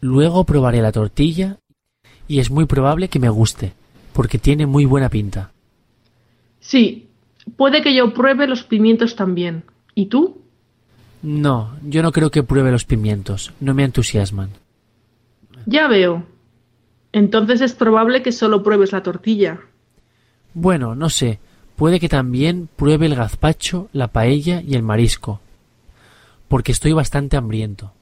Luego probaré la tortilla y es muy probable que me guste, porque tiene muy buena pinta. Sí, puede que yo pruebe los pimientos también. ¿Y tú? No, yo no creo que pruebe los pimientos, no me entusiasman. Ya veo. Entonces es probable que solo pruebes la tortilla. Bueno, no sé, puede que también pruebe el gazpacho, la paella y el marisco, porque estoy bastante hambriento.